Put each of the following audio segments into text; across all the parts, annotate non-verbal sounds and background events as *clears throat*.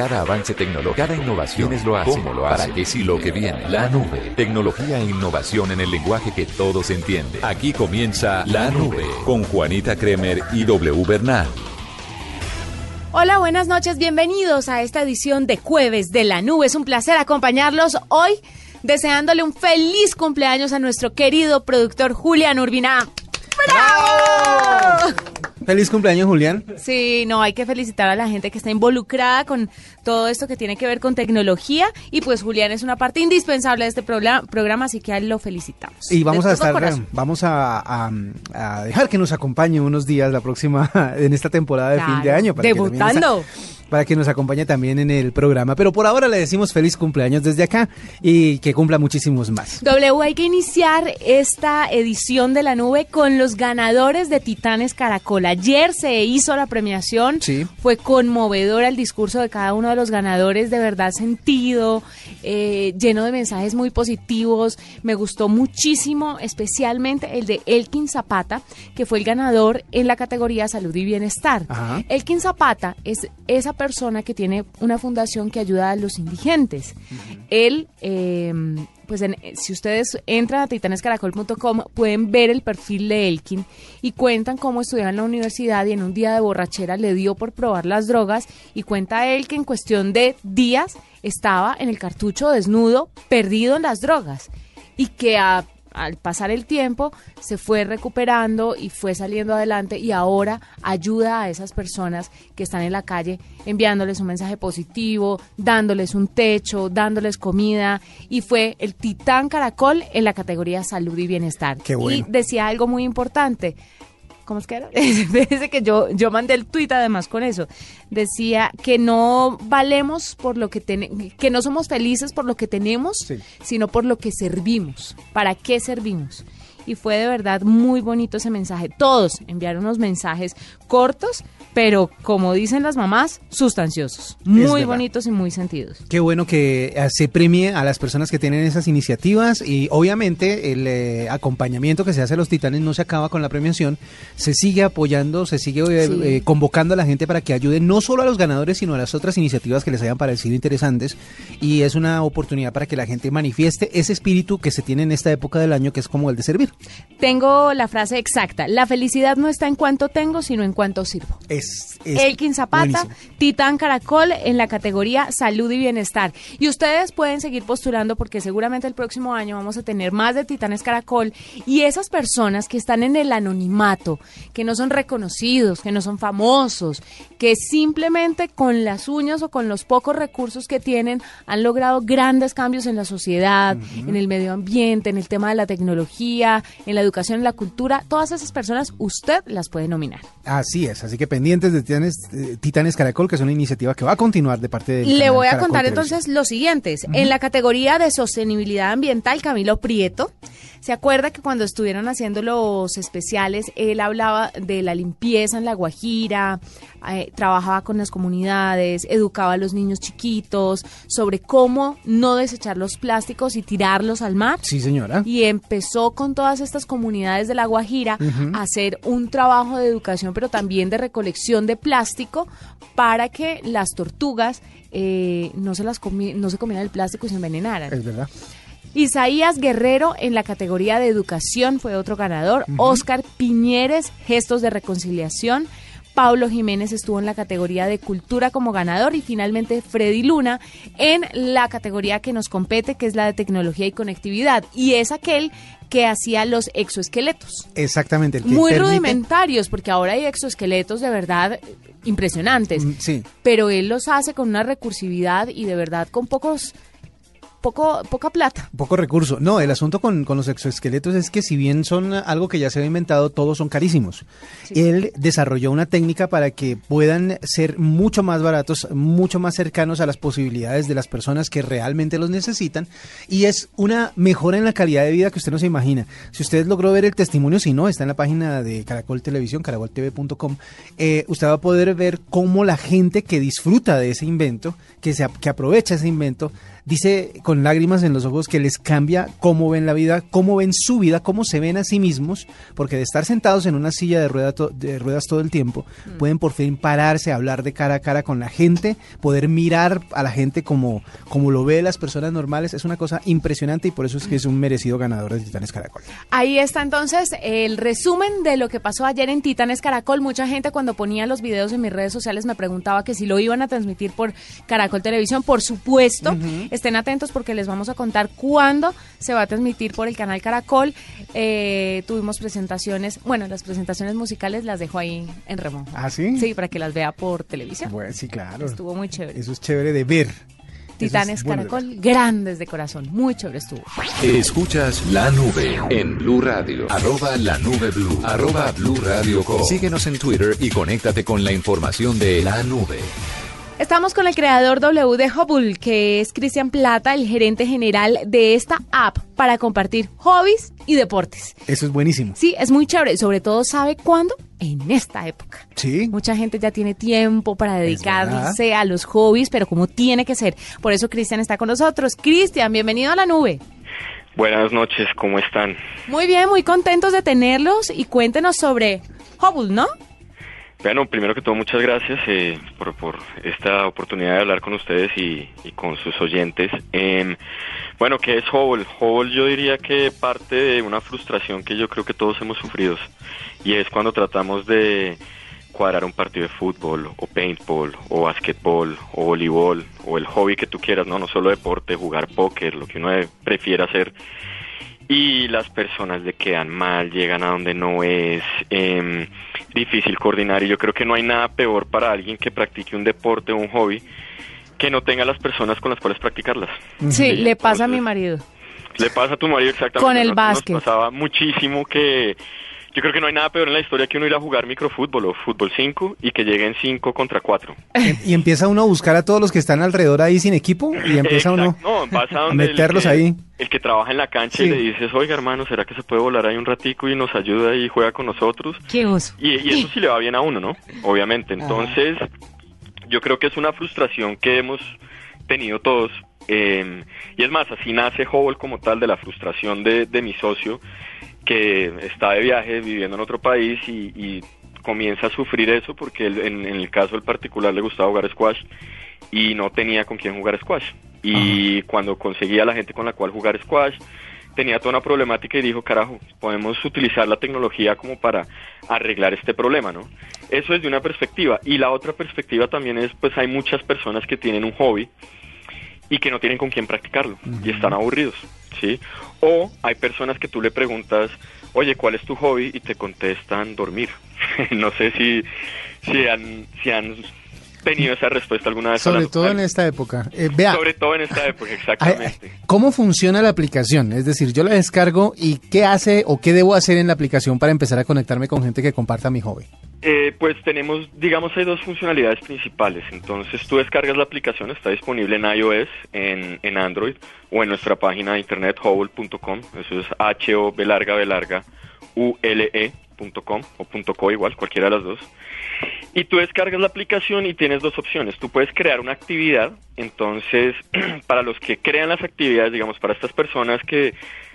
Cada avance tecnológico, cada innovación es lo hace. ¿Cómo lo hace? Para que si lo que viene. La nube. Tecnología e innovación en el lenguaje que todos entienden. Aquí comienza La Nube con Juanita Kremer y W Bernal. Hola, buenas noches, bienvenidos a esta edición de Jueves de la Nube. Es un placer acompañarlos hoy, deseándole un feliz cumpleaños a nuestro querido productor Julián Urbina. ¡Bravo! Feliz cumpleaños, Julián. Sí, no, hay que felicitar a la gente que está involucrada con todo esto que tiene que ver con tecnología y pues Julián es una parte indispensable de este programa, así que a él lo felicitamos. Y vamos a estar, vamos a, dejar que nos acompañe unos días la próxima, *laughs* en esta temporada de fin de año. debutando para que nos acompañe también en el programa. Pero por ahora le decimos feliz cumpleaños desde acá y que cumpla muchísimos más. W, hay que iniciar esta edición de la nube con los ganadores de Titanes Caracol. Ayer se hizo la premiación. Sí. Fue conmovedor el discurso de cada uno de los ganadores, de verdad sentido, eh, lleno de mensajes muy positivos. Me gustó muchísimo, especialmente el de Elkin Zapata, que fue el ganador en la categoría Salud y Bienestar. Elkin Zapata es esa persona que tiene una fundación que ayuda a los indigentes. Él, eh, pues si ustedes entran a titanescaracol.com pueden ver el perfil de Elkin y cuentan cómo estudiaba en la universidad y en un día de borrachera le dio por probar las drogas y cuenta él que en cuestión de días estaba en el cartucho desnudo, perdido en las drogas y que a al pasar el tiempo se fue recuperando y fue saliendo adelante y ahora ayuda a esas personas que están en la calle enviándoles un mensaje positivo, dándoles un techo, dándoles comida. Y fue el titán caracol en la categoría salud y bienestar. Y decía algo muy importante, ¿cómo es que era? *laughs* Desde que yo, yo mandé el tuit además con eso. Decía que no valemos por lo que tenemos, que no somos felices por lo que tenemos, sino por lo que servimos. ¿Para qué servimos? Y fue de verdad muy bonito ese mensaje. Todos enviaron unos mensajes cortos, pero como dicen las mamás, sustanciosos, muy bonitos y muy sentidos. Qué bueno que eh, se premie a las personas que tienen esas iniciativas y obviamente el eh, acompañamiento que se hace a los titanes no se acaba con la premiación, se sigue apoyando, se sigue eh, convocando a la gente para que ayude no solo a los ganadores, sino a las otras iniciativas que les hayan parecido interesantes y es una oportunidad para que la gente manifieste ese espíritu que se tiene en esta época del año que es como el de servir. Tengo la frase exacta. La felicidad no está en cuanto tengo, sino en cuanto sirvo. Es, Elkin Zapata, Titán Caracol en la categoría Salud y Bienestar. Y ustedes pueden seguir postulando porque seguramente el próximo año vamos a tener más de Titanes Caracol y esas personas que están en el anonimato, que no son reconocidos, que no son famosos, que simplemente con las uñas o con los pocos recursos que tienen han logrado grandes cambios en la sociedad, en el medio ambiente, en el tema de la tecnología, en la educación, en la cultura, todas esas personas usted las puede nominar. Así es, así que pendientes de Titanes, Caracol, que es una iniciativa que va a continuar de parte de... Le voy a contar entonces los siguientes. En la categoría de sostenibilidad ambiental, Camilo Prieto, ¿se acuerda que cuando estuvieron haciendo los especiales, él hablaba de la limpieza en La Guajira, eh, trabajaba con las comunidades, educaba a los niños chiquitos sobre cómo no desechar los plásticos y tirarlos al mar? Sí, señora. Y empezó con todas estas comunidades de La Guajira a hacer un trabajo de educación, pero también de recolección de plástico para que las tortugas eh, no se las no se comieran el plástico y se envenenaran. Es verdad. Isaías Guerrero en la categoría de educación fue otro ganador. Oscar Piñeres, gestos de reconciliación. Pablo Jiménez estuvo en la categoría de cultura como ganador y finalmente Freddy Luna en la categoría que nos compete, que es la de tecnología y conectividad. Y es aquel que hacía los exoesqueletos. Exactamente. Muy rudimentarios, porque ahora hay exoesqueletos de verdad impresionantes. Mm, sí. Pero él los hace con una recursividad y de verdad con pocos poco, poca plata. Poco recurso. No, el asunto con, los exoesqueletos es que si bien son algo que ya se ha inventado, todos son carísimos. Él desarrolló una técnica para que puedan ser mucho más baratos, mucho más cercanos a las posibilidades de las personas que realmente los necesitan y es una mejora en la calidad de vida que usted no se imagina. Si usted logró ver el testimonio, si no, está en la página de Caracol Televisión, caracoltv.com, eh, usted va a poder ver cómo la gente que disfruta de ese invento, que, se, que aprovecha ese invento, dice con lágrimas en los ojos que les cambia cómo ven la vida, cómo ven su vida, cómo se ven a sí mismos, porque de estar sentados en una silla de, rueda de ruedas todo el tiempo, mm. pueden por fin pararse, hablar de cara a cara con la gente, poder mirar a la gente como, como lo ve las personas normales. Es una cosa impresionante y por eso es que es un merecido ganador de Titanes Caracol. Ahí está entonces el resumen de lo que pasó ayer en Titanes Caracol. Mucha gente cuando ponía los videos en mis redes sociales me preguntaba que si lo iban a transmitir por Caracol Televisión. Por supuesto, estén atentos porque les vamos a contar cuándo se va a transmitir por el canal Caracol. Eh, tuvimos presentaciones, bueno, las presentaciones musicales las dejo ahí en Remón. ¿Ah, sí? Sí, para que las vea por televisión. Bueno, sí, claro. Estuvo muy chévere. Eso es chévere de ver. Titanes Caracol, grandes de corazón. Muy chévere estuvo. Escuchas La Nube en Blue Radio. Arroba La Nube Blue. Arroba Blue Radio Síguenos en Twitter y conéctate con la información de La Nube. Estamos con el creador W de Hubble, que es Cristian Plata, el gerente general de esta app para compartir hobbies y deportes. Eso es buenísimo. Sí, es muy chévere. Sobre todo, ¿sabe cuándo? En esta época. Sí. Mucha gente ya tiene tiempo para dedicarse a los hobbies, pero como tiene que ser. Por eso Cristian está con nosotros. Cristian, bienvenido a la nube. Buenas noches, ¿cómo están? Muy bien, muy contentos de tenerlos y cuéntenos sobre Hubble, ¿no? Bueno, primero que todo, muchas gracias eh, por, por, esta oportunidad de hablar con ustedes y, con sus oyentes. Eh, bueno, ¿qué es Hobble? Hobble yo diría que parte de una frustración que yo creo que todos hemos sufrido y es cuando tratamos de cuadrar un partido de fútbol o paintball o basquetbol o voleibol o el hobby que tú quieras, no, no solo deporte, jugar póker, lo que uno prefiera hacer y las personas le quedan mal, llegan a donde no es eh, difícil coordinar y yo creo que no hay nada peor para alguien que practique un deporte o un hobby que no tenga las personas con las cuales practicarlas. Sí, le pasa a mi marido. Le pasa a tu marido exactamente. Con el básquet. Nos pasaba muchísimo que yo creo que no hay nada peor en la historia que uno ir a jugar microfútbol o fútbol 5 y que lleguen 5 contra 4. *laughs* Y empieza uno a buscar a todos los que están alrededor ahí sin equipo y empieza uno a meterlos ahí. El que trabaja en la cancha y le dices, oiga hermano, ¿será que se puede volar ahí un ratico y nos ayuda y juega con nosotros? Qué oso. Y, eso *laughs* sí le va bien a uno, ¿no? Obviamente. Entonces, yo creo que es una frustración que hemos tenido todos. Eh, y es más, así nace Hubble como tal de la frustración de, de mi socio que está de viaje viviendo en otro país y, comienza a sufrir eso porque en, el caso del particular le gustaba jugar squash y no tenía con quién jugar squash. Y cuando conseguía la gente con la cual jugar squash, tenía toda una problemática y dijo, carajo, podemos utilizar la tecnología como para arreglar este problema, ¿no? Eso es de una perspectiva. Y la otra perspectiva también es, pues hay muchas personas que tienen un hobby y que no tienen con quién practicarlo y están aburridos, ¿sí? O hay personas que tú le preguntas, oye, ¿cuál es tu hobby? Y te contestan dormir. *laughs* no sé si, si, han, si han tenido esa respuesta alguna vez. Sobre todo en esta época. Eh, vea, Sobre todo en esta época, exactamente. ¿Cómo funciona la aplicación? Es decir, yo la descargo y ¿qué hace o qué debo hacer en la aplicación para empezar a conectarme con gente que comparta mi hobby? Eh, pues tenemos, digamos, hay dos funcionalidades principales. Entonces tú descargas la aplicación, está disponible en iOS, en, en Android o en nuestra página de internet hobble.com. Eso es H-O-B larga, B larga, U-L-E.com o .co igual, cualquiera de las dos. Y tú descargas la aplicación y tienes dos opciones. Tú puedes crear una actividad, entonces *clears throat* para los que crean las actividades, digamos, para estas personas que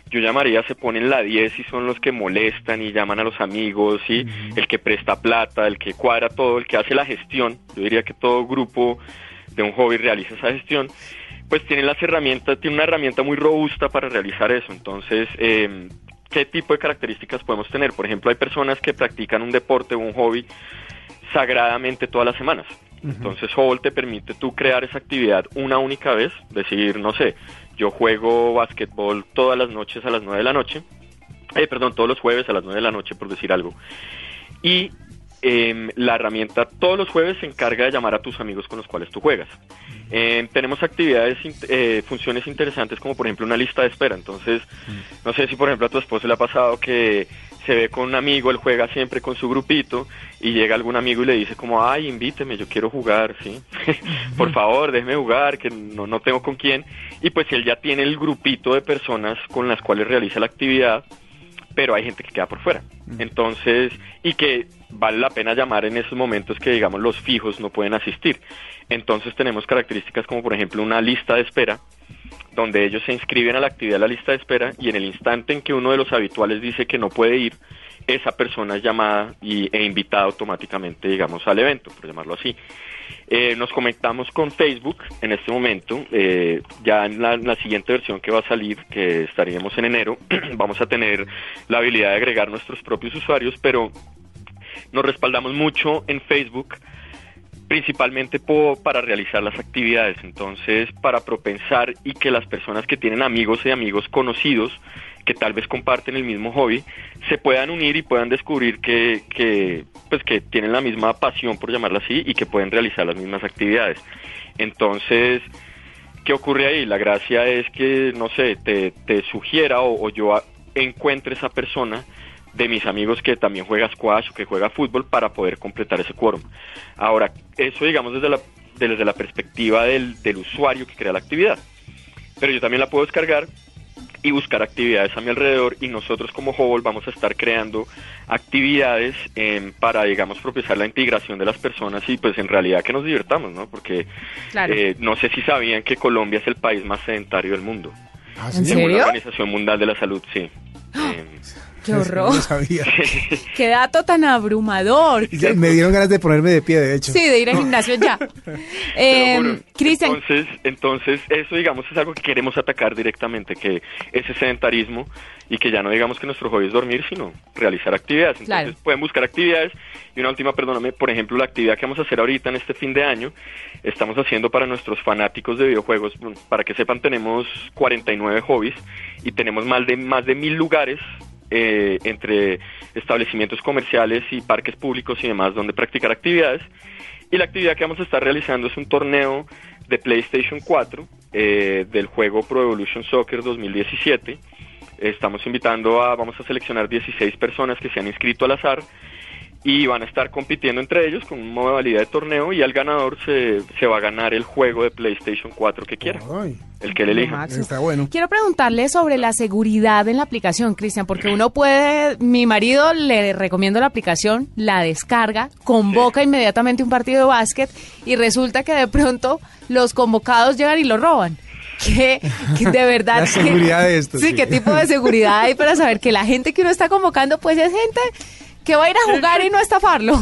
yo llamaría se ponen la 10 y son los que molestan y llaman a los amigos y el que presta plata, el que cuadra todo, el que hace la gestión. Yo diría que todo grupo de un hobby realiza esa gestión. Pues tiene las herramientas, tiene una herramienta muy robusta para realizar eso. Entonces, eh, ¿qué tipo de características podemos tener? Por ejemplo, hay personas que practican un deporte o un hobby sagradamente todas las semanas. Entonces Hubble te permite tú crear esa actividad una única vez, decir, no sé, yo juego básquetbol todas las noches a las 9 de la noche, eh, perdón, todos los jueves a las 9 de la noche por decir algo. Y eh, la herramienta todos los jueves se encarga de llamar a tus amigos con los cuales tú juegas. Eh, tenemos actividades, eh, funciones interesantes como por ejemplo una lista de espera. Entonces, no sé si por ejemplo a tu esposo le ha pasado que se ve con un amigo, él juega siempre con su grupito y llega algún amigo y le dice como, ay, invíteme, yo quiero jugar, ¿sí? *laughs* por favor, déjeme jugar, que no, no tengo con quién. Y pues él ya tiene el grupito de personas con las cuales realiza la actividad, pero hay gente que queda por fuera. Entonces, y que vale la pena llamar en esos momentos que, digamos, los fijos no pueden asistir. Entonces tenemos características como, por ejemplo, una lista de espera donde ellos se inscriben a la actividad de la lista de espera y en el instante en que uno de los habituales dice que no puede ir, esa persona es llamada y, e invitada automáticamente, digamos, al evento, por llamarlo así. Eh, nos conectamos con Facebook en este momento, eh, ya en la, siguiente versión que va a salir, que estaríamos en enero, *clears throat* vamos a tener la habilidad de agregar nuestros propios usuarios, pero nos respaldamos mucho en Facebook principalmente para realizar las actividades, entonces para propensar y que las personas que tienen amigos y amigos conocidos que tal vez comparten el mismo hobby se puedan unir y puedan descubrir que, que, pues que tienen la misma pasión por llamarla así y que pueden realizar las mismas actividades entonces ¿qué ocurre ahí? la gracia es que no sé te, te sugiera o, yo encuentre esa persona de mis amigos que también juega squash o que juega fútbol para poder completar ese quórum. Ahora, eso digamos desde la, desde la perspectiva del, del usuario que crea la actividad. Pero yo también la puedo descargar y buscar actividades a mi alrededor y nosotros como Hubble vamos a estar creando actividades em, para, digamos, propiciar la integración de las personas y pues en realidad que nos divirtamos, ¿no? Porque eh, no sé si sabían que Colombia es el país más sedentario del mundo. ¿Ah, ¿En serio? La Organización Mundial de la Salud, sí. ¡Ah! ¡Qué *laughs* horror! *laughs* ¡Qué dato tan abrumador! me dieron ganas de ponerme de pie, de hecho. Sí, de ir al gimnasio ya. *laughs* eh, Cristian. Entonces, entonces, eso, digamos, es algo que queremos atacar directamente, que ese sedentarismo y que ya no digamos que nuestro hobby es dormir, sino realizar actividades. Entonces, pueden buscar actividades. Y una última, perdóname, por ejemplo, la actividad que vamos a hacer ahorita en este fin de año, estamos haciendo para nuestros fanáticos de videojuegos. Para que sepan, tenemos 49 hobbies y tenemos más de, más de mil lugares eh, entre establecimientos comerciales y parques públicos y demás donde practicar actividades. Y la actividad que vamos a estar realizando es un torneo de PlayStation 4 eh, del juego Pro Evolution Soccer 2017. Estamos invitando a, vamos a seleccionar 16 personas que se han inscrito al azar y van a estar compitiendo entre ellos con una modalidad de torneo y al ganador se, se va a ganar el juego de PlayStation 4 que quiera, el que le elija. Está bueno. Quiero preguntarle sobre la seguridad en la aplicación, Cristian, porque uno puede, mi marido le recomiendo la aplicación, la descarga, convoca inmediatamente un partido de básquet y resulta que de pronto los convocados llegan y lo roban. ¿Qué, de verdad. *laughs* la seguridad de esto. Sí, qué tipo de seguridad hay para saber que la gente que uno está convocando, pues es gente que va a ir a jugar y no estafarlo.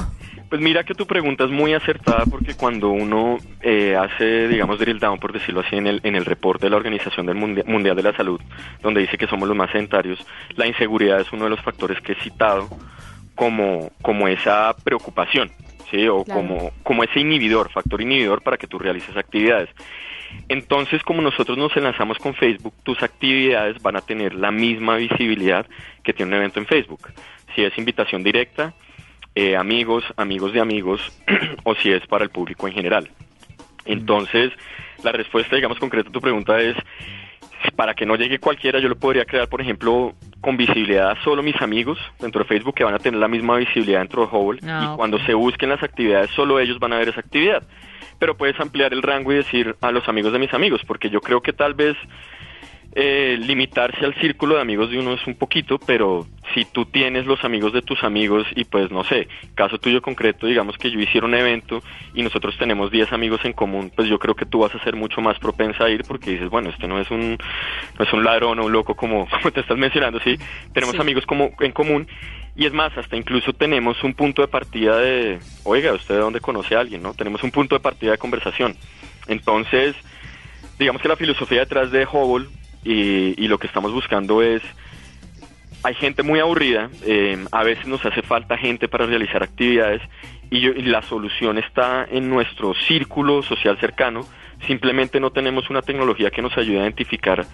Pues mira que tu pregunta es muy acertada porque cuando uno eh, hace, digamos, drill down, por decirlo así, en el, en el reporte de la Organización del Mundial, de la Salud, donde dice que somos los más sedentarios, la inseguridad es uno de los factores que he citado como, como esa preocupación, ¿sí? O como, como ese inhibidor, factor inhibidor para que tú realices actividades. Entonces, como nosotros nos enlazamos con Facebook, tus actividades van a tener la misma visibilidad que tiene un evento en Facebook si es invitación directa, eh, amigos, amigos de amigos, *clears throat* o si es para el público en general. Entonces, la respuesta, digamos, concreta a tu pregunta es, para que no llegue cualquiera, yo lo podría crear, por ejemplo, con visibilidad a solo mis amigos dentro de Facebook que van a tener la misma visibilidad dentro de Hubble ah, y cuando se busquen las actividades, solo ellos van a ver esa actividad. Pero puedes ampliar el rango y decir a los amigos de mis amigos, porque yo creo que tal vez eh, limitarse al círculo de amigos de uno es un poquito, pero si tú tienes los amigos de tus amigos y pues no sé, caso tuyo concreto, digamos que yo hiciera un evento y nosotros tenemos 10 amigos en común, pues yo creo que tú vas a ser mucho más propensa a ir porque dices, bueno, este no es un no es un ladrón o un loco como, *laughs* como te estás mencionando, sí, tenemos amigos como en común y es más, hasta incluso tenemos un punto de partida de, oiga, usted de dónde conoce a alguien, ¿no? Tenemos un punto de partida de conversación. Entonces, digamos que la filosofía detrás de Hubble y, lo que estamos buscando es hay gente muy aburrida, eh, a veces nos hace falta gente para realizar actividades y, la solución está en nuestro círculo social cercano, simplemente no tenemos una tecnología que nos ayude a identificar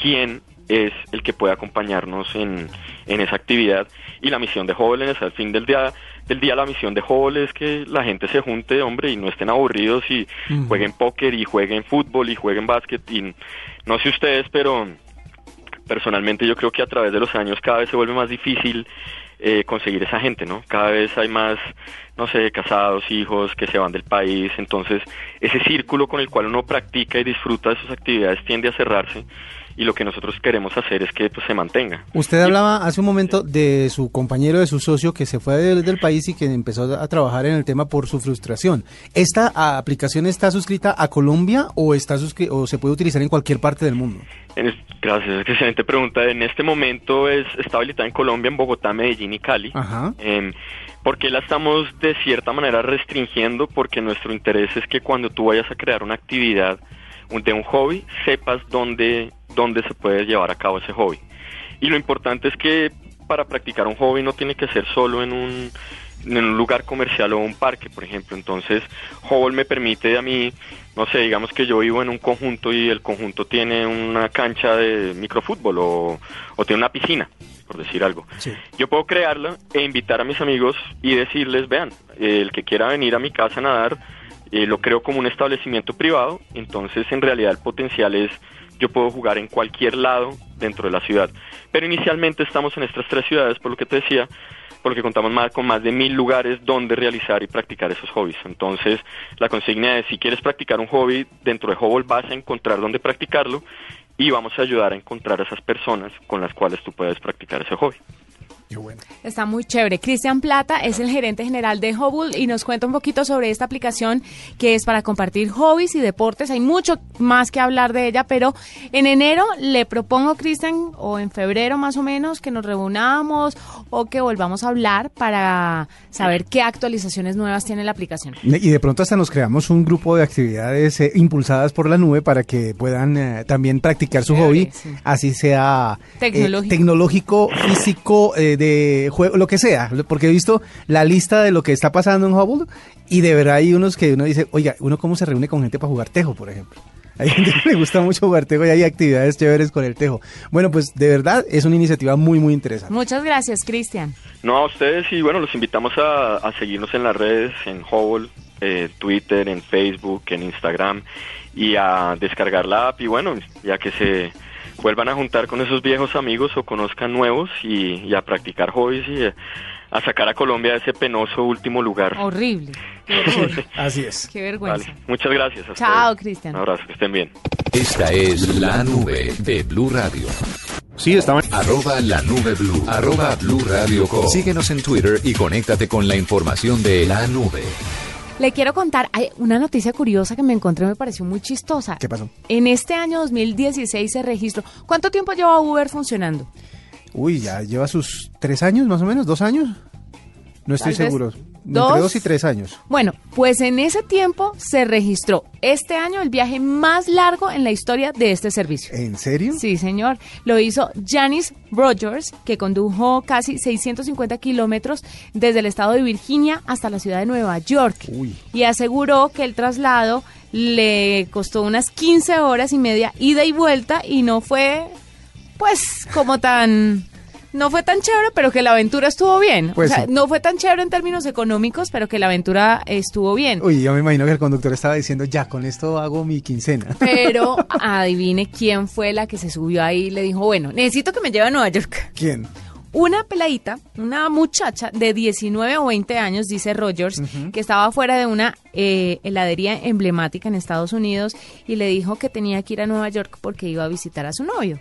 quién es el que puede acompañarnos en, en esa actividad. Y la misión de jóvenes al fin del día del día la misión de Hall es que la gente se junte, hombre, y no estén aburridos y jueguen póker y jueguen fútbol y jueguen básquet. Y no sé ustedes, pero personalmente yo creo que a través de los años cada vez se vuelve más difícil eh, conseguir esa gente, ¿no? Cada vez hay más, no sé, casados, hijos que se van del país, entonces ese círculo con el cual uno practica y disfruta de sus actividades tiende a cerrarse y lo que nosotros queremos hacer es que pues, se mantenga. Usted hablaba hace un momento de su compañero, de su socio que se fue del, del país y que empezó a trabajar en el tema por su frustración. ¿Esta aplicación está suscrita a Colombia o, está o se puede utilizar en cualquier parte del mundo? En, gracias, excelente pregunta. En este momento es, está habilitada en Colombia, en Bogotá, Medellín y Cali. Ajá. Eh, ¿Por qué la estamos de cierta manera restringiendo? Porque nuestro interés es que cuando tú vayas a crear una actividad de un hobby, sepas dónde, dónde se puede llevar a cabo ese hobby. Y lo importante es que para practicar un hobby no tiene que ser solo en un, en un lugar comercial o un parque, por ejemplo. Entonces, Hobble me permite a mí, no sé, digamos que yo vivo en un conjunto y el conjunto tiene una cancha de microfútbol o, o tiene una piscina por decir algo. Yo puedo crearla e invitar a mis amigos y decirles, vean, el que quiera venir a mi casa a nadar, eh, lo creo como un establecimiento privado, entonces en realidad el potencial es, yo puedo jugar en cualquier lado dentro de la ciudad. Pero inicialmente estamos en estas tres ciudades, por lo que te decía, porque contamos más con más de mil lugares donde realizar y practicar esos hobbies. Entonces, la consigna es, si quieres practicar un hobby dentro de Hobble, vas a encontrar dónde practicarlo y vamos a ayudar a encontrar a esas personas con las cuales tú puedes practicar ese hobby. Está muy chévere. Cristian Plata es el gerente general de Hobble y nos cuenta un poquito sobre esta aplicación que es para compartir hobbies y deportes. Hay mucho más que hablar de ella, pero en enero le propongo, Cristian, o en febrero más o menos, que nos reunamos o que volvamos a hablar para saber qué actualizaciones nuevas tiene la aplicación. Y de pronto hasta nos creamos un grupo de actividades eh, impulsadas por la nube para que puedan eh, también practicar su hobby, así sea eh, tecnológico, físico, de juego, lo que sea, porque he visto la lista de lo que está pasando en Hubble y de verdad hay unos que uno dice, oiga, uno cómo se reúne con gente para jugar tejo, por ejemplo. *laughs* Hay gente que le gusta mucho jugar tejo y hay actividades chéveres con el tejo. Bueno, pues de verdad es una iniciativa muy, muy interesante. Muchas gracias, Cristian. No, a ustedes y bueno, los invitamos a, seguirnos en las redes, en Hubble, eh, Twitter, en Facebook, en Instagram y a descargar la app y bueno, ya que se vuelvan a juntar con esos viejos amigos o conozcan nuevos y, a practicar hobbies y a sacar a Colombia de ese penoso último lugar. Horrible. *laughs* Así es. Qué vergüenza. Muchas gracias. Chao, Cristian. Un abrazo, que estén bien. Esta es la nube de Blue Radio. Sí, estamos. Arroba la nube blue. Arroba blue radio Síguenos en Twitter y conéctate con la información de la nube. Le quiero contar hay una noticia curiosa que me encontré, me pareció muy chistosa. ¿Qué pasó? En este año 2016 se registró. ¿Cuánto tiempo lleva Uber funcionando? Uy, ya lleva sus tres años más o menos, dos años. No estoy seguro. ¿Dos? Entre dos y tres años. Bueno, pues en ese tiempo se registró este año el viaje más largo en la historia de este servicio. ¿En serio? Sí, señor. Lo hizo Janice Rogers, que condujo casi 650 kilómetros desde el estado de Virginia hasta la ciudad de Nueva York. Uy. Y aseguró que el traslado le costó unas 15 horas y media ida y vuelta y no fue, pues, como tan no fue tan chévere, pero que la aventura estuvo bien. Pues o sea, no fue tan chévere en términos económicos, pero que la aventura estuvo bien. Uy, yo me imagino que el conductor estaba diciendo, ya, con esto hago mi quincena. *laughs* Pero adivine quién fue la que se subió ahí y le dijo, bueno, necesito que me lleve a Nueva York. ¿Quién? Una peladita, una muchacha de 19 o 20 años, dice Rogers, que estaba fuera de una eh, heladería emblemática en Estados Unidos y le dijo que tenía que ir a Nueva York porque iba a visitar a su novio.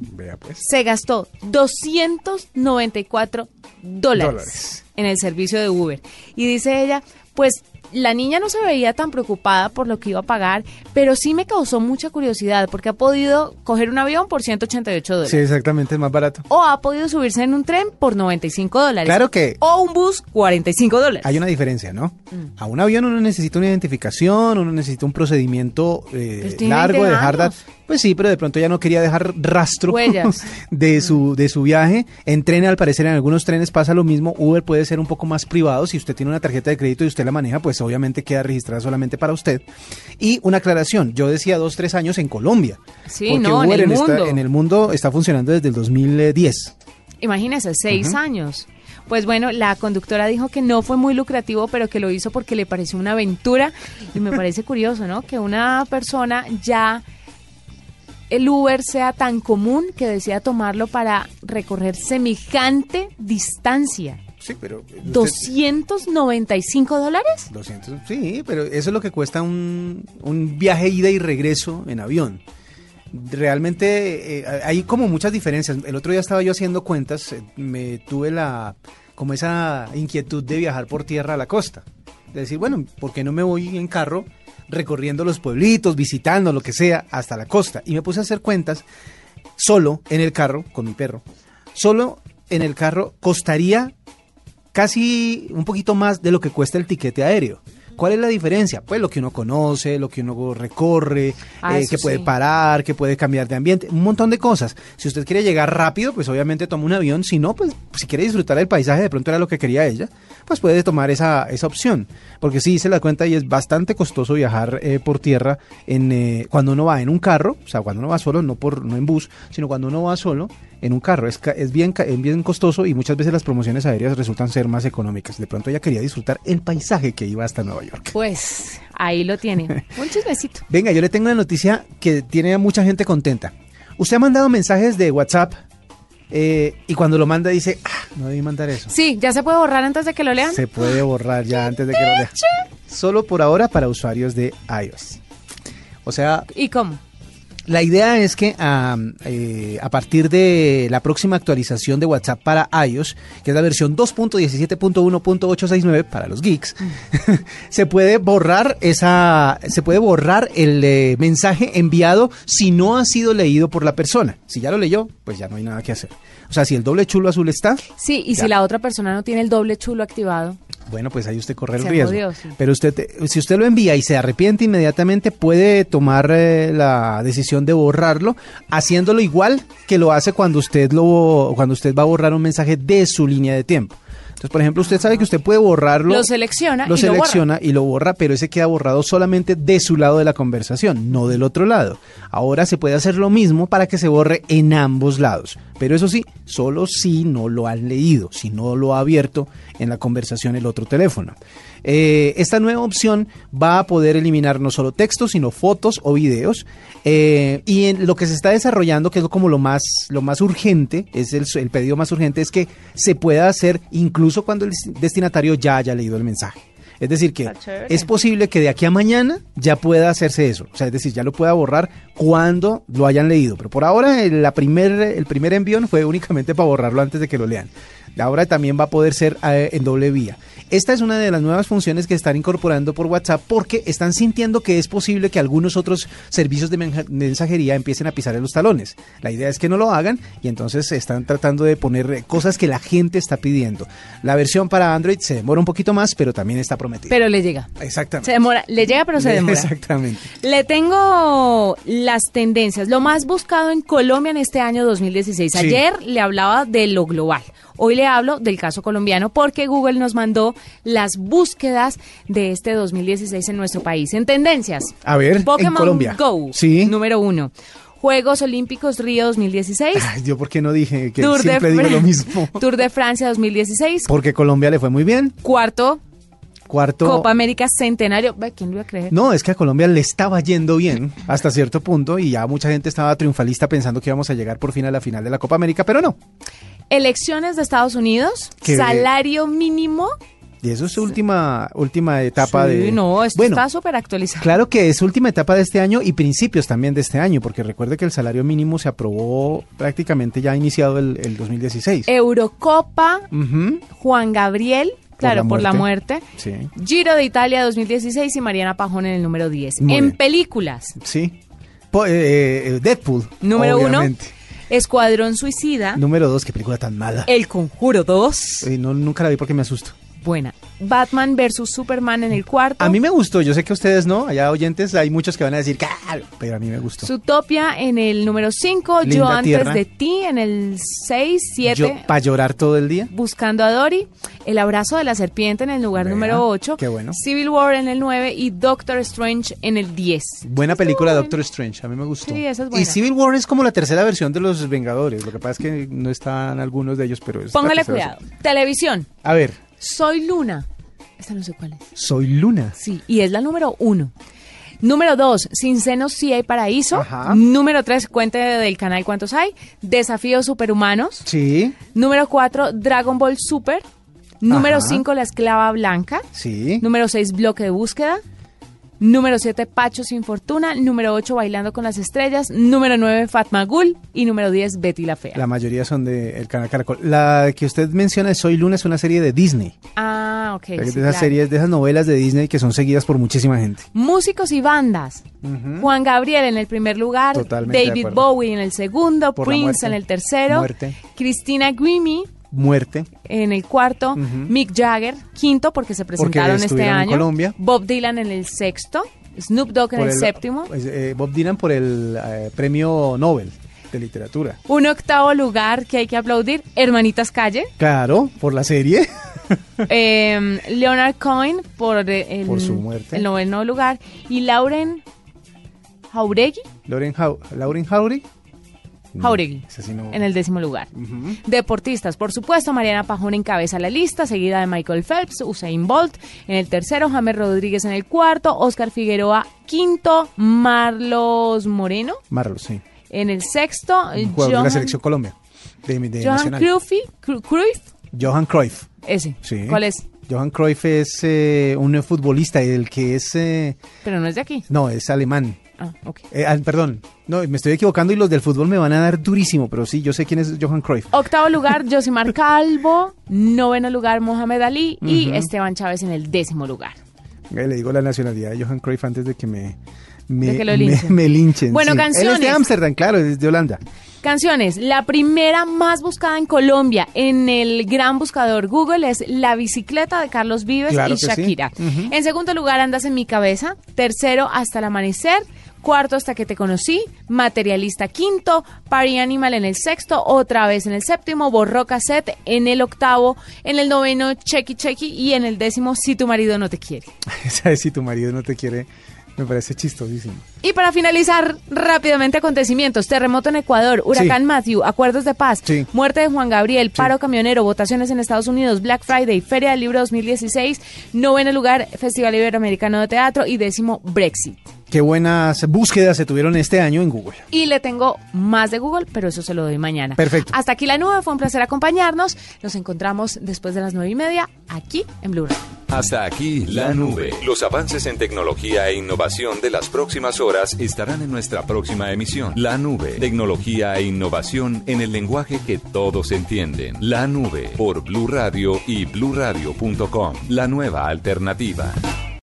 Vea pues. Se gastó 294 dólares, dólares en el servicio de Uber. Y dice ella, pues la niña no se veía tan preocupada por lo que iba a pagar, pero sí me causó mucha curiosidad porque ha podido coger un avión por 188 dólares. Sí, exactamente, es más barato. O ha podido subirse en un tren por 95 dólares. Claro que. O un bus, 45 dólares. Hay una diferencia, ¿no? Mm. A un avión uno necesita una identificación, uno necesita un procedimiento eh, largo de dejar pues sí, pero de pronto ya no quería dejar rastro *laughs* de su, de su viaje. En tren, al parecer, en algunos trenes pasa lo mismo. Uber puede ser un poco más privado. Si usted tiene una tarjeta de crédito y usted la maneja, pues obviamente queda registrada solamente para usted. Y una aclaración, yo decía dos, tres años en Colombia. Sí, porque no, Uber en el, mundo. en el mundo está funcionando desde el 2010. Imagínese, seis años. Pues bueno, la conductora dijo que no fue muy lucrativo, pero que lo hizo porque le pareció una aventura. Y me parece curioso, ¿no? Que una persona ya el Uber sea tan común que decida tomarlo para recorrer semejante distancia. Sí, pero... ¿295 dólares? 200, sí, pero eso es lo que cuesta un, un viaje ida y regreso en avión. realmente eh, hay como muchas diferencias. El otro día estaba yo haciendo cuentas, eh, me tuve la como esa inquietud de viajar por tierra a la costa. De decir, bueno, ¿por qué no me voy en carro recorriendo los pueblitos, visitando lo que sea, hasta la costa? Y me puse a hacer cuentas solo en el carro, con mi perro. Solo en el carro costaría casi un poquito más de lo que cuesta el tiquete aéreo. ¿Cuál es la diferencia? Pues lo que uno conoce, lo que uno recorre, Ah, eh, que puede sí. parar, que puede cambiar de ambiente, un montón de cosas. Si usted quiere llegar rápido, pues obviamente toma un avión. Si no, pues si quiere disfrutar el paisaje, de pronto era lo que quería ella, pues puede tomar esa, esa opción. Porque sí se la cuenta y es bastante costoso viajar eh, por tierra en, eh, cuando uno va en un carro, o sea, cuando uno va solo, no, por, no en bus, sino cuando uno va solo en un carro. Es, es, bien, es bien costoso y muchas veces las promociones aéreas resultan ser más económicas. De pronto ella quería disfrutar el paisaje que iba hasta Nueva York. Pues ahí lo tiene. *laughs* Un chismecito. Venga, yo le tengo una noticia que tiene a mucha gente contenta. Usted ha mandado mensajes de WhatsApp eh, y cuando lo manda dice, ah, no debí mandar eso. Sí, ¿ya se puede borrar antes de que lo lean? Se puede borrar ya antes de que lo lea. Solo por ahora para usuarios de iOS. O sea, ¿Y cómo? La idea es que am, eh, a partir de la próxima actualización de WhatsApp para iOS, que es la versión 2.17.1.869 para los geeks, *laughs* se puede borrar esa, se puede borrar el eh, mensaje enviado si no ha sido leído por la persona. Si ya lo leyó, pues ya no hay nada que hacer. O sea, si el doble chulo azul está, Sí, y Ya. si la otra persona no tiene el doble chulo activado. Bueno, pues ahí usted corre el Se riesgo. jodió, sí. Pero usted, te- si usted lo envía y se arrepiente inmediatamente, puede tomar eh, la decisión de borrarlo, haciéndolo igual que lo hace cuando usted lo, cuando usted va a borrar un mensaje de su línea de tiempo. Entonces, por ejemplo, usted sabe que usted puede borrarlo. Lo selecciona lo y lo borra. selecciona y lo borra, pero ese queda borrado solamente de su lado de la conversación, no del otro lado. Ahora se puede hacer lo mismo para que se borre en ambos lados. Pero eso sí, solo si no lo han leído, si no lo ha abierto en la conversación el otro teléfono. Eh, esta nueva opción va a poder eliminar no solo textos, sino fotos o videos. Eh, y en lo que se está desarrollando, que es como lo más, lo más urgente, es el, el pedido más urgente, es que se pueda hacer incluso cuando el destinatario ya haya leído el mensaje. Es decir, que chévere. es posible que de aquí a mañana ya pueda hacerse eso. O sea, es decir, ya lo pueda borrar cuando lo hayan leído. Pero por ahora el, la primer, el primer envión fue únicamente para borrarlo antes de que lo lean. Ahora también va a poder ser eh, en doble vía. Esta es una de las nuevas funciones que están incorporando por WhatsApp porque están sintiendo que es posible que algunos otros servicios de mensajería empiecen a pisar en los talones. La idea es que no lo hagan y entonces están tratando de poner cosas que la gente está pidiendo. La versión para Android se demora un poquito más, pero también está prometida. Pero le llega. Exactamente. Se demora, le llega pero se *laughs* demora. Exactamente. Le tengo las tendencias, lo más buscado en Colombia en este año 2016. Sí. Ayer le hablaba de lo global. Hoy le hablo del caso colombiano porque Google nos mandó las búsquedas de este 2016 en nuestro país. En tendencias. A ver, en Pokémon Colombia. Go. Sí. Número uno. Juegos Olímpicos Río 2016. Ay, yo por qué no dije que Tour siempre digo lo mismo. *laughs* Tour de Francia 2016. Porque Colombia le fue muy bien. Cuarto, Cuarto. Copa América Centenario. ¿Quién lo iba a creer? No, es que a Colombia le estaba yendo bien hasta cierto punto y ya mucha gente estaba triunfalista pensando que íbamos a llegar por fin a la final de la Copa América, pero no. Elecciones de Estados Unidos. Salario mínimo. Y eso es su última última etapa Sí, de no, esto bueno, está súper actualizado. Claro que es última etapa de este año y principios también de este año, porque recuerde que el salario mínimo se aprobó prácticamente ya iniciado el, el 2016. Eh, Eurocopa, Juan Gabriel, claro, por la muerte. Sí, Giro de Italia 2016 y Mariana Pajón en el número 10. Muy en bien. películas, sí. Po- eh, eh, Deadpool. número obviamente. 1, Escuadrón Suicida, Número dos, qué película tan mala. El Conjuro 2, Eh, no, nunca la vi porque me asusto. Buena. Batman versus Superman en el cuarto. A mí me gustó, yo sé que ustedes no, allá oyentes hay muchos que van a decir, "Claro", pero a mí me gustó. Zootopia en el número 5, Yo antes Tierra. de ti en el 6, 7. Yo para llorar todo el día. Buscando a Dory, El abrazo de la serpiente en el lugar Vea, número 8, qué bueno. Civil War en el 9 y Doctor Strange en el 10. Buena película Doctor Strange, a mí me gustó. Sí, esa es Y. Civil War es como la tercera versión de los Vengadores, lo que pasa es que no están algunos de ellos, pero es Póngale cuidado. Televisión. A ver, Soy Luna. Esta no sé cuál es. soy Luna. Sí, y es la número 1. Número 2, Sin senos sí hay paraíso. Ajá. Número 3, cuente del canal cuántos hay. Desafíos superhumanos. Sí, Número 4, Dragon Ball Super. Número Ajá. 5, La esclava blanca. sí. Número 6, bloque de búsqueda. Número 7, Pacho sin fortuna. Número 8, Bailando con las estrellas. Número 9, Fatma Gul. Y número 10, Betty la Fea. La mayoría son de El Canal Caracol. La que usted menciona, Soy Luna, es una serie de Disney. Ah, ok. Sí, de esas claro. series, de esas novelas de Disney que son seguidas por muchísima gente. Músicos y bandas. Juan Gabriel en el primer lugar. Totalmente de David. Bowie en el segundo. Por Prince en el tercero. Muerte. Cristina Grimmie Muerte. en el cuarto. Mick Jagger, quinto, porque se presentaron este en año. Colombia. Bob Dylan en el sexto. Snoop Dogg en el, séptimo. pues, eh, Bob Dylan por el eh, premio Nobel de literatura. Un octavo lugar que hay que aplaudir, Hermanitas Calle. Claro, por la serie. *laughs* Eh, Leonard Cohen por, eh, el, Por su muerte. el noveno lugar. Y Lauren Jauregui, Lauren, Hau- Lauren Jauregui. Jauregui esa sí no- en el décimo lugar. Deportistas, por supuesto, Mariana Pajón encabeza la lista, seguida de Michael Phelps, Usain Bolt en el tercero, James Rodríguez en el cuarto, Oscar Figueroa quinto, Marlos Moreno Marlos, sí. en el sexto, jugador de la Johan, selección Colombia. De, de Johan Cruyff, Johan Cruyff. ese. Sí. ¿Cuál es? Johan Cruyff es eh, un futbolista, el que es... eh, Pero no es de aquí. no, es alemán. Ah, ok. Eh, ah, perdón, no, me estoy equivocando y los del fútbol me van a dar durísimo, pero sí, yo sé quién es Johan Cruyff. Octavo lugar, *laughs* Josimar Calvo. Noveno lugar, Mohamed Ali. Y Esteban Chávez en el décimo lugar. Eh, Le digo la nacionalidad de Johan Cruyff antes de que me, me, De que lo me- linchen. me linchen. Bueno, sí. Él es de canciones. Ámsterdam, claro, es de Holanda. Canciones. La primera más buscada en Colombia en el gran buscador Google es La bicicleta de Carlos Vives Claro y que sí. Shakira. Ujú. En segundo lugar, Andas en mi cabeza. Tercero, Hasta el amanecer. Cuarto, Hasta que te conocí. Materialista quinto. Party Animal en el sexto. Otra vez en el séptimo. Borró cassette en el octavo. En el noveno, Checky Checky. Y en el décimo, Si tu marido no te quiere. *laughs* ¿Sabes si tu marido no te quiere? Me parece chistosísimo. Y para finalizar rápidamente acontecimientos, terremoto en Ecuador, huracán Sí. Matthew, acuerdos de paz, Sí. muerte de Juan Gabriel, paro camionero, votaciones en Estados Unidos, Black Friday, Feria del Libro 2016, noveno lugar, Festival Iberoamericano de Teatro y décimo Brexit. Qué buenas búsquedas se tuvieron este año en Google. Y le tengo más de Google, pero eso se lo doy mañana. Perfecto. Hasta aquí la nube, fue un placer acompañarnos. Nos encontramos después de las nueve y media aquí en Blue Radio. Hasta aquí la nube. Los avances en tecnología e innovación de las próximas horas estarán en nuestra próxima emisión. La nube. Tecnología e innovación en el lenguaje que todos entienden. La nube por Blue Radio y bluradio.com. La nueva alternativa.